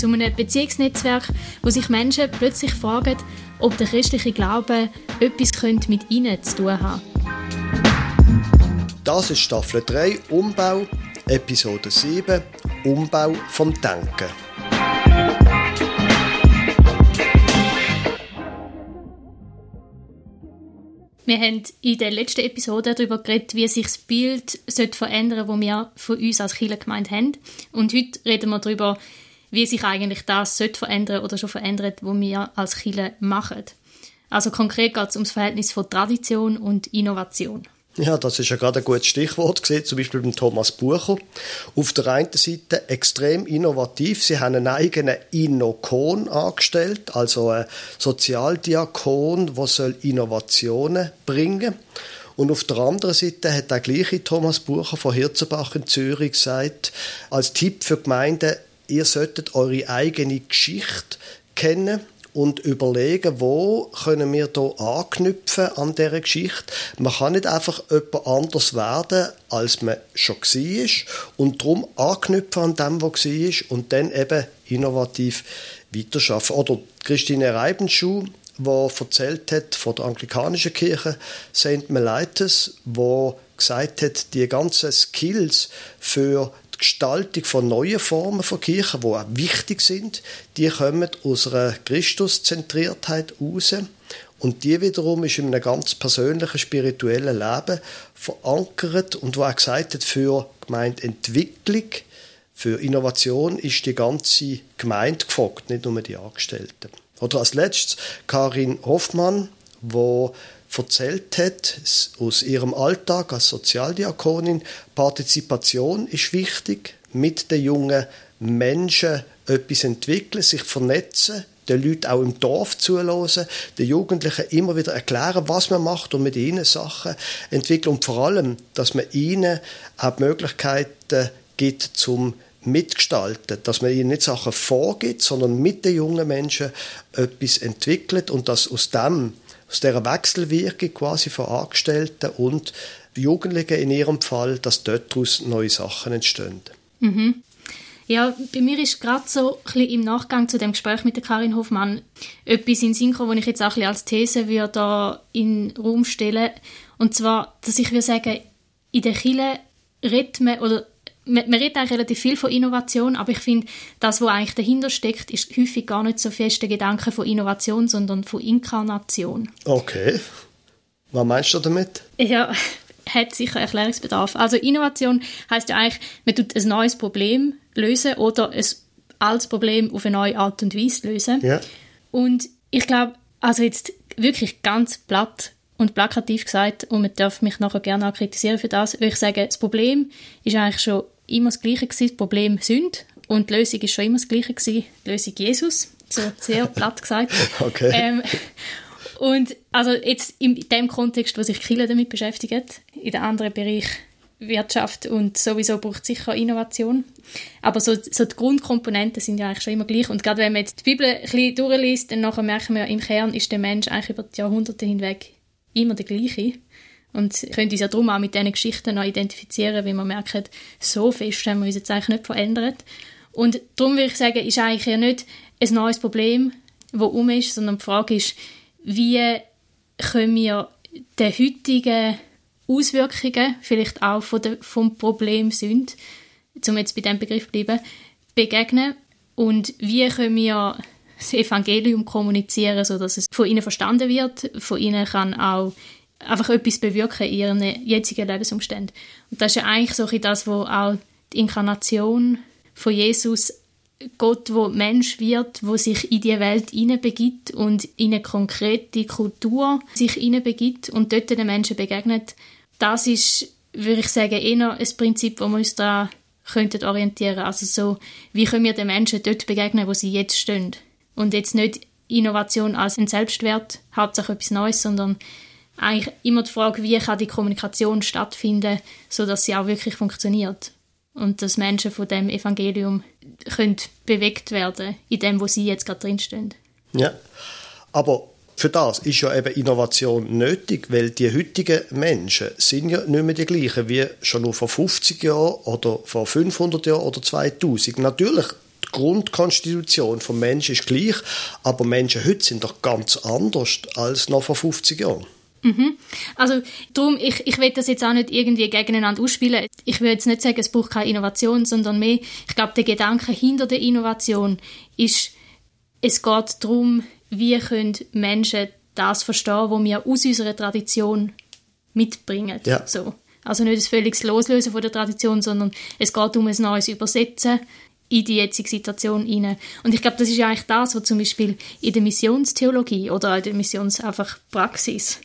Zu einem Beziehungsnetzwerk, wo sich Menschen plötzlich fragen, ob der christliche Glaube etwas mit ihnen zu tun hat. Das ist Staffel 3 Umbau, Episode 7 Umbau vom Denken. Wir haben in der letzten Episode darüber geredet, wie sich das Bild verändern sollte, das wir von uns als Kirchengemeinde haben. Und heute reden wir darüber, wie sich eigentlich das sollte verändern oder schon verändert, was wir als Kirche machen. Also konkret geht es um das Verhältnis von Tradition und Innovation. Ja, das ist ja gerade ein gutes Stichwort gesehen, zum Beispiel beim Thomas Bucher. Auf der einen Seite extrem innovativ. Sie haben einen eigenen Innokon angestellt, also ein Sozialdiakon, der soll Innovationen bringen und auf der anderen Seite hat der gleiche Thomas Bucher von Hirzenbach in Zürich gesagt, als Tipp für Gemeinden, ihr solltet eure eigene Geschichte kennen und überlegen, wo können wir hier anknüpfen an dieser Geschichte. Man kann nicht einfach jemand anders werden, als man schon war und darum anknüpfen an dem, was war und dann eben innovativ weiterschaffen. Oder Christine Reibenschuh, die erzählt hat von der anglikanischen Kirche St. Mellitus, wo gesagt hat, die ganzen Skills für Gestaltung von neuen Formen von Kirchen, die auch wichtig sind, die kommen aus einer Christuszentriertheit raus. Und die wiederum ist in einem ganz persönlichen, spirituellen Leben verankert und wo auch gesagt hat, für Gemeindeentwicklung, für Innovation ist die ganze Gemeinde gefragt, nicht nur die Angestellten. Oder als letztes Karin Hoffmann, wo erzählt hat aus ihrem Alltag als Sozialdiakonin. Partizipation ist wichtig, mit den jungen Menschen etwas entwickeln, sich vernetzen, den Leuten auch im Dorf zulassen, den Jugendlichen immer wieder erklären, was man macht und mit ihnen Sachen entwickeln und vor allem, dass man ihnen auch die Möglichkeiten gibt zum mitgestalten, dass man ihnen nicht Sachen vorgibt, sondern mit den jungen Menschen etwas entwickelt und dass aus dem aus dieser Wechselwirkung quasi von Angestellten und Jugendlichen in ihrem Fall, dass daraus neue Sachen entstehen. Mhm. Ja, bei mir ist gerade so ein im Nachgang zu dem Gespräch mit der Karin Hofmann etwas in Synchro, wo ich jetzt auch ein als These würde in den Raum stellen. Und zwar, dass ich würde sagen, in der Kirche redet man, oder man, man redet eigentlich relativ viel von Innovation, aber ich finde, das, was eigentlich dahinter steckt, ist häufig gar nicht so fest der Gedanke von Innovation, sondern von Inkarnation. Okay. Was meinst du damit? Ja, hat sicher Erklärungsbedarf. Also Innovation heißt ja eigentlich, man tut ein neues Problem lösen oder ein altes Problem auf eine neue Art und Weise lösen. Ja. Und ich glaube, also jetzt wirklich ganz platt und plakativ gesagt, und man darf mich nachher gerne auch kritisieren für das, würde ich sagen, das Problem ist eigentlich schon immer das Gleiche gewesen, das Problem sind und die Lösung ist schon immer das Gleiche gewesen, die Lösung Jesus, so sehr platt gesagt. okay. Ähm, und also jetzt in dem Kontext, wo sich Kiel damit beschäftigt, in den anderen Bereich Wirtschaft und sowieso braucht es sicher Innovation. Aber so, so die Grundkomponenten sind ja eigentlich schon immer gleich. Und gerade wenn man jetzt die Bibel ein bisschen durchliest, dann nachher merken wir, im Kern ist der Mensch eigentlich über die Jahrhunderte hinweg immer der gleiche. Und können uns ja darum auch mit diesen Geschichten noch identifizieren, wie wir merken, so fest haben wir uns jetzt eigentlich nicht verändert. Und darum würde ich sagen, ist eigentlich ja nicht ein neues Problem, das um ist, sondern die Frage ist, wie können wir den heutigen Auswirkungen, vielleicht auch von der, vom Problem sind, um jetzt bei diesem Begriff zu bleiben, begegnen und wie können wir das Evangelium kommunizieren, sodass es von ihnen verstanden wird, von ihnen kann auch einfach etwas bewirken in ihren jetzigen Lebensumständen. Und das ist ja eigentlich so das, wo auch die Inkarnation von Jesus Gott, wo Mensch wird, wo sich in die Welt hineinbegibt und in eine konkrete Kultur sich hineinbegibt und dort den Menschen begegnet. Das ist, würde ich sagen, eher ein Prinzip, wo wir uns da könnten orientieren. Also so, wie können wir den Menschen dort begegnen, wo sie jetzt stehen? Und jetzt nicht Innovation als ein Selbstwert, Hauptsache etwas Neues, sondern eigentlich immer die Frage, wie kann die Kommunikation stattfinden, sodass sie auch wirklich funktioniert. Und dass Menschen von dem Evangelium können bewegt werden in dem, wo sie jetzt gerade drinstehen. Ja, aber für das ist ja eben Innovation nötig, weil die heutigen Menschen sind ja nicht mehr die gleichen wie schon vor 50 Jahren oder vor 500 Jahren oder 2000. Natürlich, Grundkonstitution vom Menschen ist gleich, aber Menschen heute sind doch ganz anders als noch vor 50 Jahren. Mhm. Also darum, ich, ich will das jetzt auch nicht irgendwie gegeneinander ausspielen. Ich will jetzt nicht sagen, es braucht keine Innovation, sondern mehr, ich glaube, der Gedanke hinter der Innovation ist, es geht darum, wie können Menschen das verstehen, was wir aus unserer Tradition mitbringen. Ja. So. Also nicht ein völliges Loslösen von der Tradition, sondern es geht um ein neues Übersetzen in die jetzige Situation hinein. Und ich glaube, das ist ja eigentlich das, was zum Beispiel in der Missionstheologie oder in der Missions einfach Praxis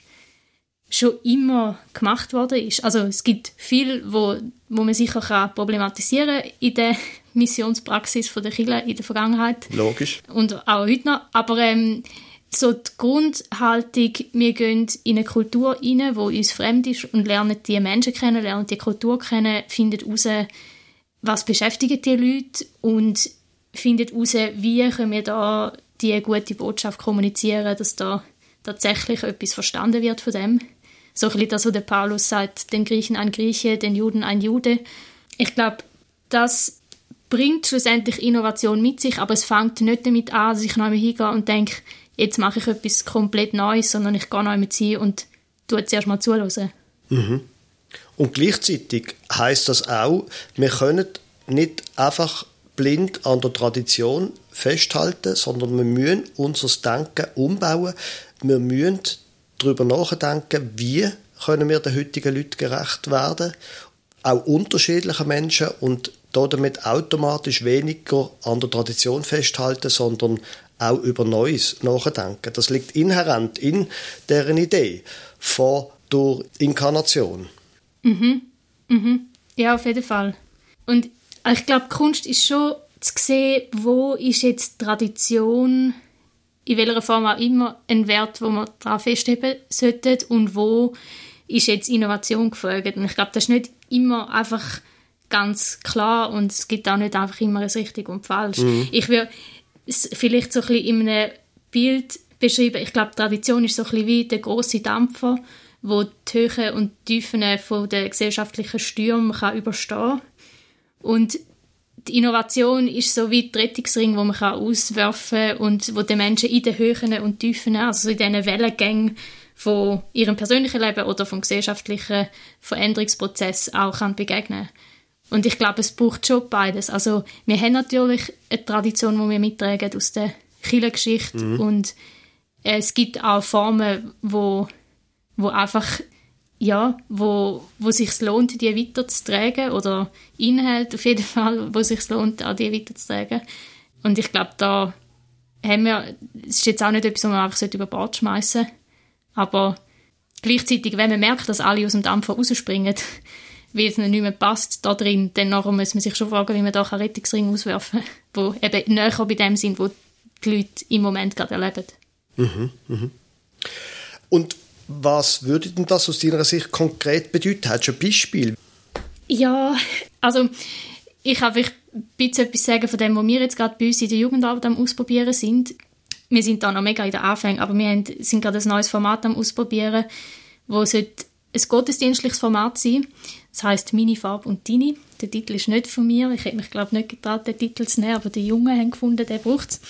schon immer gemacht worden ist. Also es gibt viel, wo, wo man sicher kann problematisieren in der Missionspraxis von der Kirche in der Vergangenheit. Logisch. Und auch heute noch. Aber ähm, so die Grundhaltung, wir gehen in eine Kultur rein, die uns fremd ist und lernen die Menschen kennen, lernen die Kultur kennen, finden heraus, was beschäftigt die Leute und finden heraus, wie können wir da die gute Botschaft kommunizieren, dass da tatsächlich etwas verstanden wird von dem. So ein bisschen das, was der Paulus sagt, den Griechen ein Grieche, den Juden ein Jude. Ich glaube, das bringt schlussendlich Innovation mit sich, aber es fängt nicht damit an, dass ich neu hingehe und denke, jetzt mache ich etwas komplett Neues, sondern ich gehe neu mit sie und tue zuerst mal zuhören. Mhm. Und gleichzeitig heißt das auch, wir können nicht einfach blind an der Tradition festhalten, sondern wir müssen unser Denken umbauen. Wir müssen darüber nachdenken, wie können wir den heutigen Leuten gerecht werden, auch unterschiedliche Menschen und damit automatisch weniger an der Tradition festhalten, sondern auch über Neues nachdenken. Das liegt inhärent in deren Idee von der Inkarnation. Mhm. Mhm. Ja, auf jeden Fall. Und ich glaube, Kunst ist schon zu sehen, wo ist jetzt Tradition in welcher Form auch immer ein Wert, wo man daran festheben sollte und wo ist jetzt Innovation gefragt. Und ich glaube, das ist nicht immer einfach ganz klar und es gibt auch nicht einfach immer ein richtig und falsch. Mhm. Ich würde es vielleicht so ein bisschen in einem Bild beschreiben. Ich glaube, Tradition ist so ein bisschen wie der große Dampfer, wo die Höhen und Tiefen von der gesellschaftlichen Stürme kann überstehen kann. Und die Innovation ist so wie der Rettungsring, wo man kann auswerfen kann und wo die Menschen in den Höhen und Tiefen, also in diesen Wellengängen von ihrem persönlichen Leben oder vom gesellschaftlichen Veränderungsprozess auch kann begegnen Und ich glaube, es braucht schon beides. Also wir haben natürlich eine Tradition, die wir mittragen aus der Kirchengeschichte mhm. und es gibt auch Formen, wo, wo einfach ja, wo, wo sich lohnt, die weiterzutragen oder Inhalte auf jeden Fall, wo sich lohnt, auch die weiterzutragen. Und ich glaube, da haben wir, es ist jetzt auch nicht etwas, was man einfach über Bord schmeißen aber gleichzeitig, wenn man merkt, dass alle aus dem Dampfer rausspringen, weil es nicht mehr passt da drin, dann muss man sich schon fragen, wie man da einen Rettungsring auswerfen kann, der eben näher bei dem sind, wo die Leute im Moment gerade erleben. Mhm, mhm. Und was würde denn das aus deiner Sicht konkret bedeuten? Hast du ein Beispiel? Ja, also ich kann ein bisschen etwas sagen von dem, was wir jetzt gerade bei uns in der Jugendarbeit am Ausprobieren sind. Wir sind da noch mega in der Anfängen, aber wir sind gerade ein neues Format am Ausprobieren, wo ein gottesdienstliches Format sein Das heißt Mini, Farb und Dini. Der Titel ist nicht von mir. Ich hätte mich, glaube ich, nicht getraut, den Titel zu nehmen, aber die Jungen haben gefunden, der braucht es.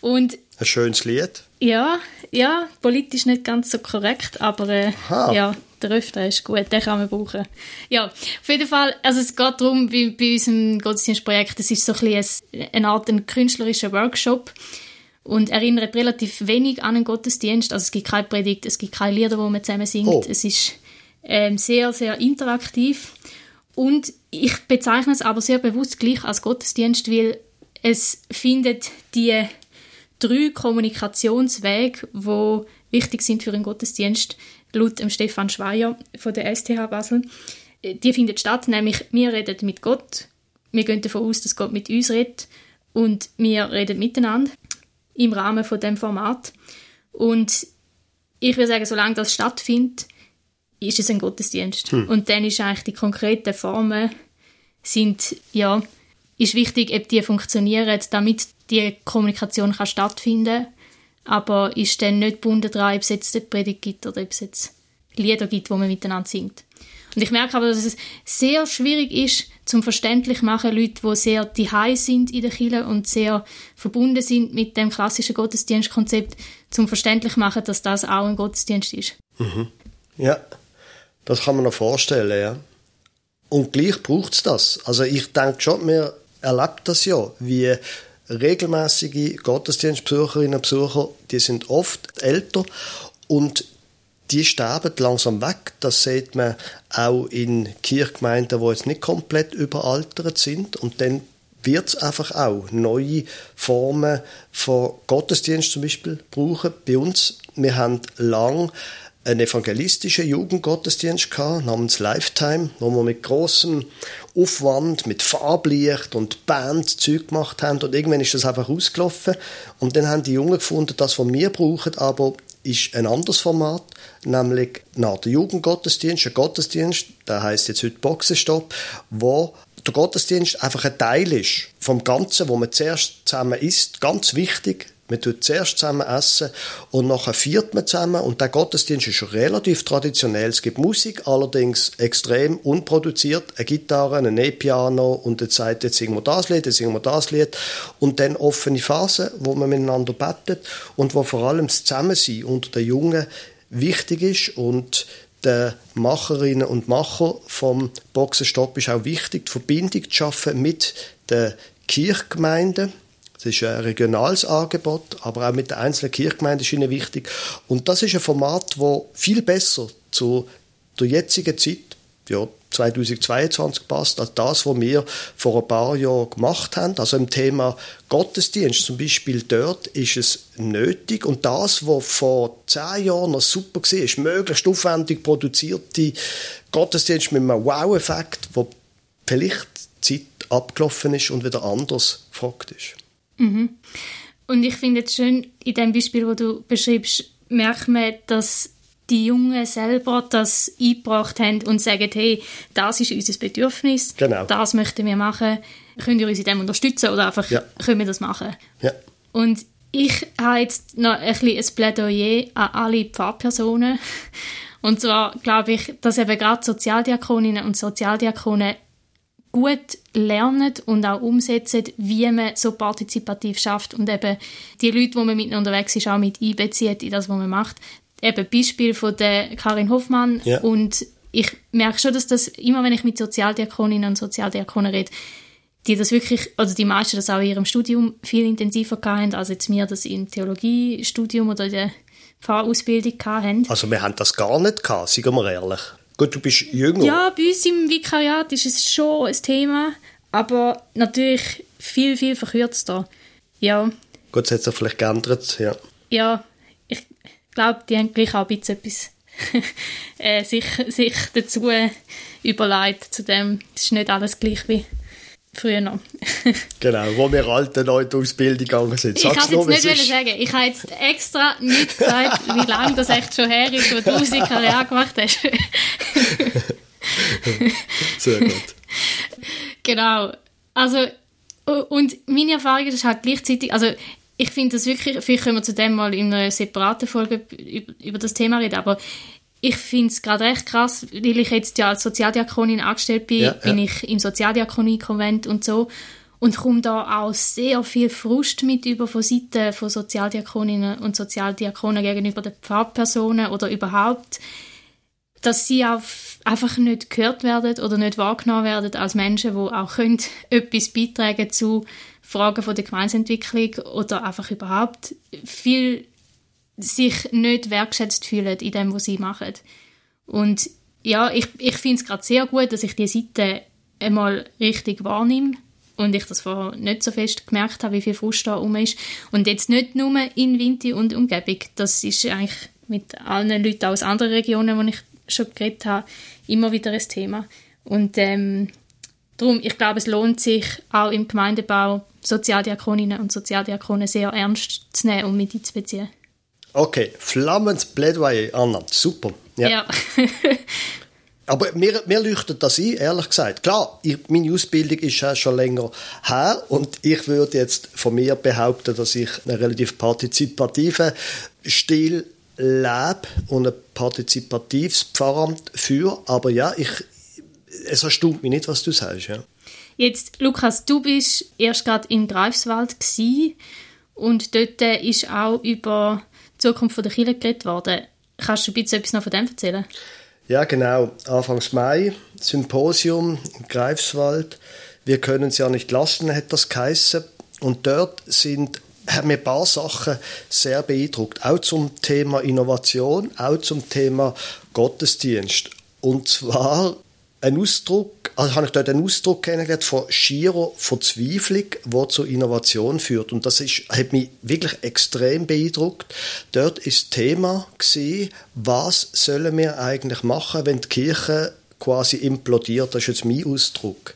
Und ein schönes Lied. Ja, ja, politisch nicht ganz so korrekt, aber äh, ja, der Refrain ist gut, den kann man brauchen. Ja, auf jeden Fall, also es geht darum, wie bei unserem Gottesdienstprojekt, es ist so ein bisschen eine Art ein künstlerischer Workshop und erinnert relativ wenig an einen Gottesdienst. Also es gibt keine Predigt, es gibt keine Lieder, wo man zusammen singt. Oh. Es ist ähm, sehr, sehr interaktiv. Und ich bezeichne es aber sehr bewusst gleich als Gottesdienst, weil es findet die drei Kommunikationswege, die wichtig sind für einen Gottesdienst, laut dem Stefan Schweier von der STH Basel. Die findet statt, nämlich wir reden mit Gott, wir gehen davon aus, dass Gott mit uns redet und wir reden miteinander. im Rahmen von dem Format. Und ich würde sagen, solange das stattfindet, ist es ein Gottesdienst. Hm. Und dann ist eigentlich die konkreten Formen sind, ja, ist wichtig, ob die funktionieren, damit die Kommunikation kann stattfinden. Aber ist dann nicht gebunden daran, ob es jetzt eine Predigt gibt oder ob es jetzt Lieder gibt, wo man miteinander singt. Und ich merke aber, dass es sehr schwierig ist, zum verständlich machen, Leute, die sehr diehei sind in der Kirche und sehr verbunden sind mit dem klassischen Gottesdienstkonzept, zum verständlich machen, dass das auch ein Gottesdienst ist. Mhm. Ja, das kann man noch vorstellen, ja. Und gleich braucht es das. Also ich denke schon, wir erleben das ja, wie regelmäßige Gottesdienstbesucherinnen und Besucher, die sind oft älter und die sterben langsam weg. Das sieht man auch in Kirchgemeinden, die jetzt nicht komplett überaltert sind. Und dann wird es einfach auch neue Formen von Gottesdienst zum Beispiel brauchen. Bei uns, wir haben lang einen evangelistischen Jugendgottesdienst gehabt, namens Lifetime, wo wir mit großem Aufwand, mit Farblicht und Band Zeug gemacht haben. Und irgendwann ist das einfach ausgelaufen. Und dann haben die Jungen gefunden, das, was wir brauchen, aber ist ein anderes Format, nämlich nach der Jugendgottesdienst, ein Gottesdienst, der heißt jetzt heute Boxenstopp, wo der Gottesdienst einfach ein Teil ist vom Ganzen, wo man zuerst zusammen isst, ganz wichtig, man tut zuerst zusammen essen und nachher viert man zusammen. Und der Gottesdienst ist schon relativ traditionell. Es gibt Musik, allerdings extrem unproduziert, eine Gitarre, ein E-Piano und dann sagt, jetzt singen wir das Lied, jetzt singen wir das Lied. Und dann offene Phasen, wo man miteinander bettet und wo vor allem das Zusammensein unter den Jungen wichtig ist. Und den Macherinnen und Macher vom Boxenstopp ist auch wichtig, die Verbindung zu schaffen mit den Kirchgemeinden es ist ein regionales Angebot, aber auch mit den einzelnen Kirchgemeinden ist ihnen wichtig. Und das ist ein Format, das viel besser zu der jetzigen Zeit, ja, 2022 passt, als das, was wir vor ein paar Jahren gemacht haben. Also im Thema Gottesdienst zum Beispiel dort ist es nötig und das, was vor zehn Jahren noch super war, ist möglichst aufwendig produzierte Gottesdienst mit einem Wow-Effekt, wo vielleicht die Zeit abgelaufen ist und wieder anders gefragt ist. Mhm. Und ich finde es schön, in dem Beispiel, wo du beschreibst, merkt man, dass die Jungen selber das eingebracht haben und sagen, hey, das ist unser Bedürfnis, genau. das möchten wir machen, könnt ihr uns in dem unterstützen oder einfach ja. können wir das machen. Ja. Und ich habe jetzt noch ein, bisschen ein Plädoyer an alle Pfarrpersonen. Und zwar glaube ich, dass eben gerade Sozialdiakoninnen und Sozialdiakonen gut lernen und auch umsetzen, wie man so partizipativ schafft und eben die Leute, wo man mit unterwegs ist, auch mit einbezieht in das, was man macht. Eben Beispiel von der Karin Hoffmann ja. und ich merke schon, dass das immer, wenn ich mit Sozialdiakoninnen und Sozialdiakonen rede, die das wirklich, also die meisten das auch in ihrem Studium viel intensiver hatten, als jetzt wir das im Theologiestudium oder in der Pfarrausbildung hatten. Also wir haben das gar nicht gehabt, sagen wir ehrlich. Gut, du bist jünger. Ja, bei uns im Vikariat ist es schon ein Thema, aber natürlich viel, viel verkürzter. Ja. Gut, es hat sich vielleicht geändert, ja. Ja, ich glaube, die haben gleich auch ein bisschen etwas äh, sich, sich dazu überlegt, zu dem, es ist nicht alles gleich wie früher noch. genau, wo wir alte Leute Ausbildung gegangen sind. Sag's ich kann jetzt nicht ist. sagen. Ich habe jetzt extra nicht gesagt, wie lange das echt schon her ist, wo du Karriere gemacht hast. Sehr gut. Genau. Also, und meine Erfahrung ist halt gleichzeitig, also ich finde das wirklich, vielleicht können wir zu dem mal in einer separaten Folge über, über das Thema reden, aber ich finde es gerade recht krass, weil ich jetzt ja als Sozialdiakonin angestellt bin, ja, bin ich im Sozialdiakonie-Konvent und so und komme da auch sehr viel Frust mit über von Seiten von Sozialdiakoninnen und Sozialdiakonen gegenüber den Pfarrpersonen oder überhaupt, dass sie auch einfach nicht gehört werden oder nicht wahrgenommen werden als Menschen, die auch können etwas beitragen zu Fragen von der Gemeinsentwicklung oder einfach überhaupt viel sich nicht wertschätzt fühlen in dem, was sie machen. Und ja, ich, ich finde es gerade sehr gut, dass ich diese Seite einmal richtig wahrnehme und ich das vorher nicht so fest gemerkt habe, wie viel Frust da rum ist. Und jetzt nicht nur in Winti und Umgebung, das ist eigentlich mit allen Leuten aus anderen Regionen, wo ich schon geredet habe, immer wieder ein Thema. Und ähm, Darum, ich glaube, es lohnt sich auch im Gemeindebau Sozialdiakoninnen und Sozialdiakone sehr ernst zu nehmen und mit einzubeziehen. Okay, flammens Plädoyer, Anna, super. Ja. ja. Aber mir, mir leuchtet das ein, ehrlich gesagt. Klar, ich, meine Ausbildung ist ja schon länger her und ich würde jetzt von mir behaupten, dass ich einen relativ partizipativen Stil lebe und ein partizipatives Pfarramt führe. Aber ja, ich, es erstaunt mich nicht, was du sagst. Ja. Jetzt, Lukas, du bist erst gerade in Greifswald gewesen, und dort ist auch über die Zukunft der Kirche geredet worden. Kannst du ein bisschen etwas noch von dem erzählen? Ja, genau. Anfangs Mai, Symposium in Greifswald. Wir können es ja nicht lassen, hat das geheißen. Und dort sind haben mir ein paar Sachen sehr beeindruckt. Auch zum Thema Innovation, auch zum Thema Gottesdienst. Und zwar ein Ausdruck, also habe ich dort einen Ausdruck kennengelernt von schierer Verzweiflung, der zur Innovation führt. Und das ist, hat mich wirklich extrem beeindruckt. Dort ist das Thema gewesen, was sollen wir eigentlich machen, wenn die Kirche quasi implodiert. Das ist jetzt mein Ausdruck.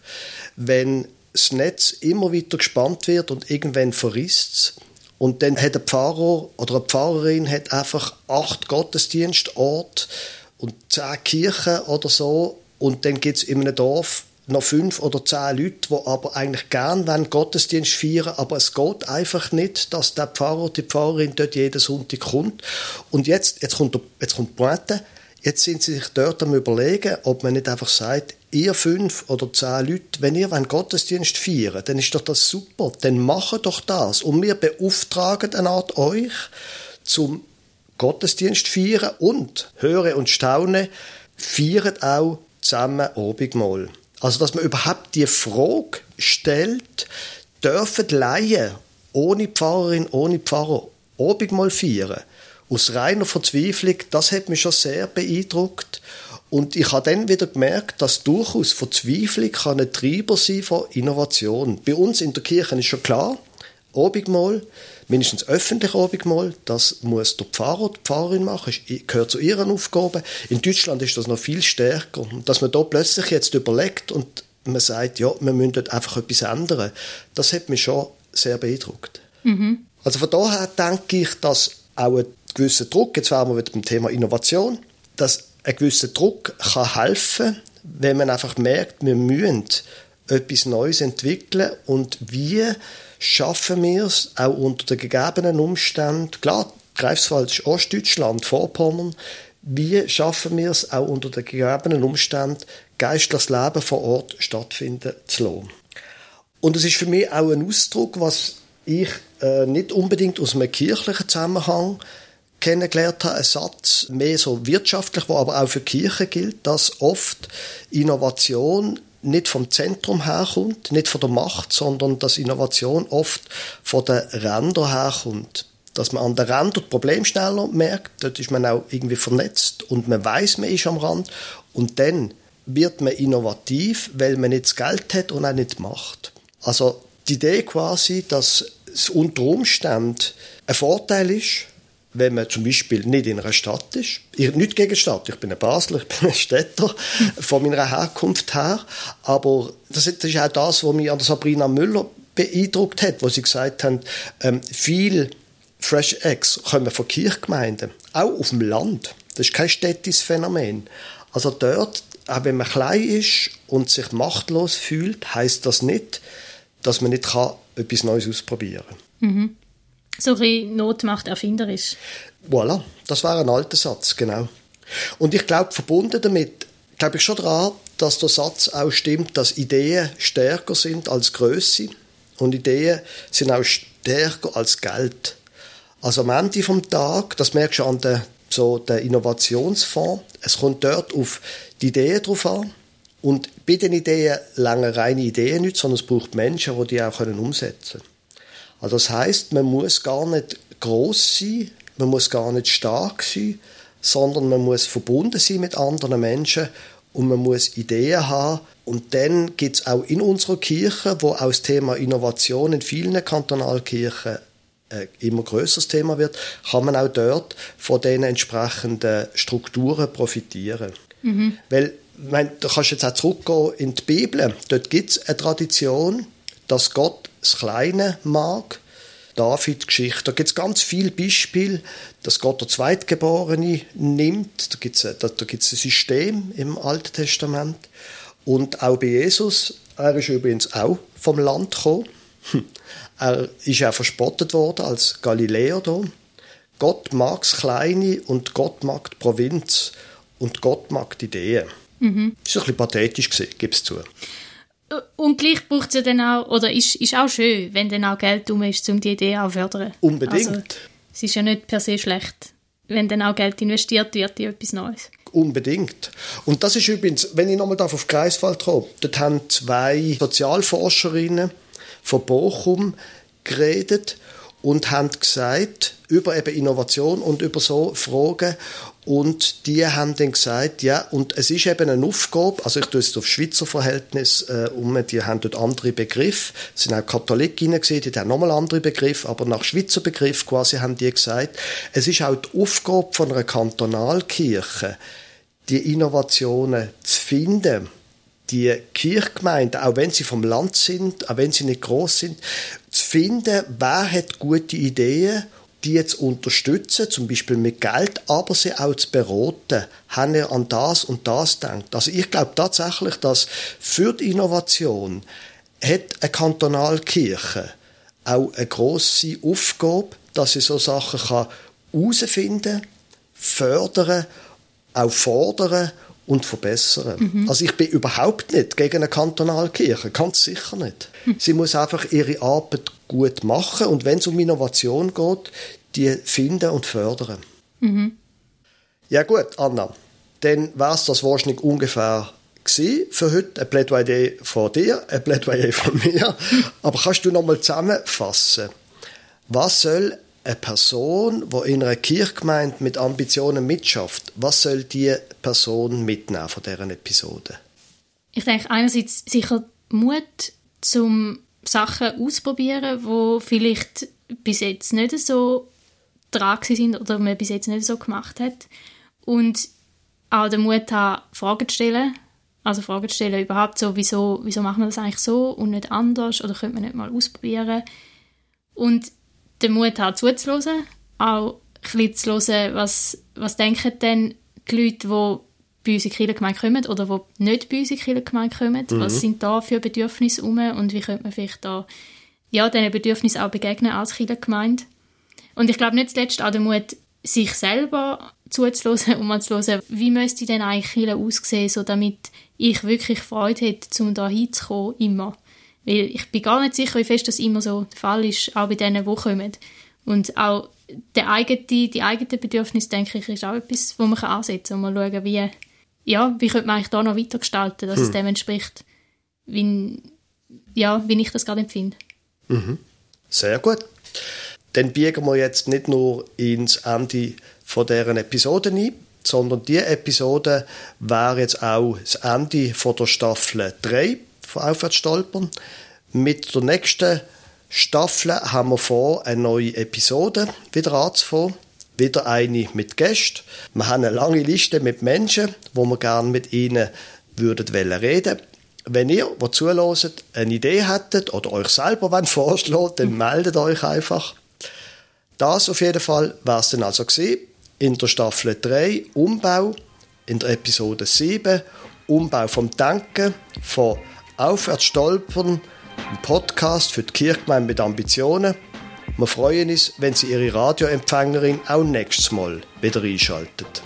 Wenn das Netz immer weiter gespannt wird und irgendwann verrisst es, und dann hat ein Pfarrer oder eine Pfarrerin hat einfach acht Gottesdienstorte und zehn Kirchen oder so. Und dann gibt es in einem Dorf noch fünf oder zehn Leute, die aber eigentlich gern wollen Gottesdienst feiern, aber es geht einfach nicht, dass der Pfarrer, die Pfarrerin dort jeden Sonntag kommt. Und jetzt, jetzt kommt, jetzt kommt die Pointe, jetzt sind sie sich dort am überlegen, ob man nicht einfach sagt, ihr fünf oder zehn Leute, wenn ihr einen Gottesdienst feiern dann ist doch das super, dann macht doch das. Und wir beauftragen eine Art euch zum Gottesdienst feiern und, höre und staune, feiert auch zusammen Abendmahl. Also, dass man überhaupt die Frage stellt, dürfen Laien ohne Pfarrerin, ohne Pfarrer Abendmahl feiern? Aus reiner Verzweiflung, das hat mich schon sehr beeindruckt. Und ich habe dann wieder gemerkt, dass durchaus Verzweiflung kann ein Treiber sein von Innovation. Bei uns in der Kirche ist schon klar, Abendmahl, mindestens öffentlich Abendmahl, das muss der Pfarrer, die Pfarrerin machen, gehört zu ihren Aufgaben. In Deutschland ist das noch viel stärker. Dass man da plötzlich jetzt überlegt und man sagt, ja, wir müssen dort einfach etwas ändern, das hat mich schon sehr beeindruckt. Mhm. Also von daher denke ich, dass auch ein gewisser Druck, jetzt wären wir wieder beim Thema Innovation, dass ein gewisser Druck kann helfen, wenn man einfach merkt, wir müssen etwas Neues entwickeln und wie schaffen wir es auch unter den gegebenen Umständen, klar, Greifswald ist Ostdeutschland, Vorpommern, wie schaffen wir es auch unter den gegebenen Umständen, geistliches Leben vor Ort stattfinden zu lassen. Und es ist für mich auch ein Ausdruck, was ich äh, nicht unbedingt aus einem kirchlichen Zusammenhang kennengelernt habe, ein Satz, mehr so wirtschaftlich, wo aber auch für Kirche gilt, dass oft Innovation nicht vom Zentrum herkommt, nicht von der Macht, sondern dass Innovation oft von den Rändern herkommt. Dass man an den Rändern das Problem schneller merkt, dort ist man auch irgendwie vernetzt und man weiß, man ist am Rand und dann wird man innovativ, weil man nicht das Geld hat und auch nicht die Macht. Also die Idee quasi, dass es unter Umständen ein Vorteil ist, wenn man zum Beispiel nicht in einer Stadt ist. Ich, nicht gegen Stadt, ich bin ein Basler, ich bin ein Städter von meiner Herkunft her, aber das, ist auch das, was mich an Sabrina Müller beeindruckt hat, wo sie gesagt haben, ähm, viel Fresh Eggs kommen von Kirchgemeinden, auch auf dem Land. Das ist kein städtisches Phänomen. Also dort, auch wenn man klein ist und sich machtlos fühlt, heißt das nicht, dass man nicht kann, etwas Neues ausprobieren kann. Mhm. So ein Not macht erfinderisch. Voilà, das war ein alter Satz, genau. Und ich glaube, verbunden damit, glaube ich schon daran, dass der Satz auch stimmt, dass Ideen stärker sind als Größe und Ideen sind auch stärker als Geld. Also am Ende vom Tag, das merkst du an der, so der Innovationsfonds, es kommt dort auf die Ideen drauf an und bei den Ideen lange reine Ideen nicht, sondern es braucht Menschen, die die auch umsetzen können. Also das heißt, man muss gar nicht groß sein, man muss gar nicht stark sein, sondern man muss verbunden sein mit anderen Menschen und man muss Ideen haben. Und dann gibt es auch in unserer Kirche, wo auch das Thema Innovation in vielen Kantonalkirchen ein immer größeres Thema wird, kann man auch dort von den entsprechenden Strukturen profitieren. Mhm. Weil meine, du kannst jetzt auch zurückgehen in die Bibel. Dort gibt es eine Tradition, dass Gott das Kleine mag. David-Geschichte. Da gibt es ganz viele Beispiele, dass Gott der Zweitgeborene nimmt. Da gibt es da, da ein System im Alten Testament. Und auch bei Jesus, er ist übrigens auch vom Land gekommen. Er ist auch verspottet worden als Galiläer da. Gott mag das Kleine und Gott mag die Provinz und Gott mag die Ideen. Mhm. Das war ein bisschen pathetisch, gibt es zu. Und gleich braucht es ja dann auch, oder ist, ist auch schön, wenn dann auch Geld um ist, um die Idee auch zu fördern. Unbedingt. Also, es ist ja nicht per se schlecht, wenn dann auch Geld investiert wird in etwas Neues. Unbedingt. Und das ist übrigens, wenn ich nochmal auf Greifswald komme, dort haben zwei Sozialforscherinnen von Bochum geredet und haben gesagt, über eben Innovation und über so Fragen. Und die haben dann gesagt, ja, und es ist eben eine Aufgabe, also ich tue es auf Schweizer Verhältnis äh, um, die haben dort andere Begriffe, es sind auch Katholikinnen gesehen, die haben nochmal andere Begriffe, aber nach Schweizer Begriff quasi haben die gesagt, es ist auch die Aufgabe von einer Kantonalkirche, die Innovationen zu finden. Die Kirchgemeinden, auch wenn sie vom Land sind, auch wenn sie nicht groß sind, zu finden, wer hat gute Ideen die jetzt unterstützen, zum Beispiel mit Geld, aber sie auch zu beraten. Haben ihr an das und das gedacht? Also ich glaube tatsächlich, dass für die Innovation hat eine Kantonalkirche auch eine grosse Aufgabe, dass sie so Sachen herausfinden, fördern, auch fordern und verbessern. Mhm. Also ich bin überhaupt nicht gegen eine Kantonalkirche, ganz sicher nicht. Mhm. Sie muss einfach ihre Arbeit gut machen und wenn es um Innovation geht, die finden und fördern. Mhm. Ja gut, Anna, dann war es das wahrscheinlich ungefähr gewesen für heute. Ein Plädoyer von dir, ein Plädoyer von mir. Aber kannst du noch mal zusammenfassen, was soll eine Person, die in einer Kirchgemeinde mit Ambitionen mitschafft, was soll die Person mitnehmen von dieser Episode? Ich denke einerseits sicher Mut, zum Sachen auszuprobieren, wo vielleicht bis jetzt nicht so dran sind oder man bis jetzt nicht so gemacht hat. Und auch den Mut haben, Fragen zu stellen. Also Fragen zu stellen überhaupt so, wieso, wieso machen wir das eigentlich so und nicht anders oder könnte man nicht mal ausprobieren. Und den Mut haben, zuzuhören, auch ein bisschen zu hören, was, was denken denn die Leute, die bei uns in Kirchengemeinde kommen oder die nicht bei uns in Kirchengemeinde kommen. Mhm. Was sind da für Bedürfnisse um und wie könnte man vielleicht da ja, diesen Bedürfnissen auch begegnen als Kirchengemeinde. Und ich glaube nicht zuletzt auch der Mut, sich selber zuzuhören und mal zu hören, wie müsste denn eigentlich Kirche aussehen, so damit ich wirklich Freude hätte, um da hinzukommen, immer. Weil ich bin gar nicht sicher, wie fest das immer so der Fall ist, auch bei denen, die kommen. Und auch der eigene, die eigenen Bedürfnisse, denke ich, ist auch etwas, wo man ansetzen kann und mal schauen, wie, ja, wie könnte man eigentlich da noch weitergestalten, dass hm. es dem entspricht, wie, ja, wie ich das gerade empfinde. Mhm. Sehr gut. Dann biegen wir jetzt nicht nur ins Ende von deren Episode ein, sondern die Episode wäre jetzt auch das Ende von der Staffel 3 von Aufwärtsstolpern. Mit der nächsten Staffel haben wir vor, eine neue Episode wieder anzufangen. Wieder eine mit Gästen. Wir haben eine lange Liste mit Menschen, wo wir gerne mit ihnen würden reden wenn ihr, die zuhört, eine Idee hättet oder euch selber vorschlägt, dann meldet euch einfach. Das auf jeden Fall war es dann also gewesen. In der Staffel 3 Umbau, in der Episode 7 Umbau vom Denken, von Aufwärts stolpern, ein Podcast für die Kirchgemeinde mit Ambitionen. Wir freuen uns, wenn Sie Ihre Radioempfängerin auch nächstes Mal wieder einschaltet.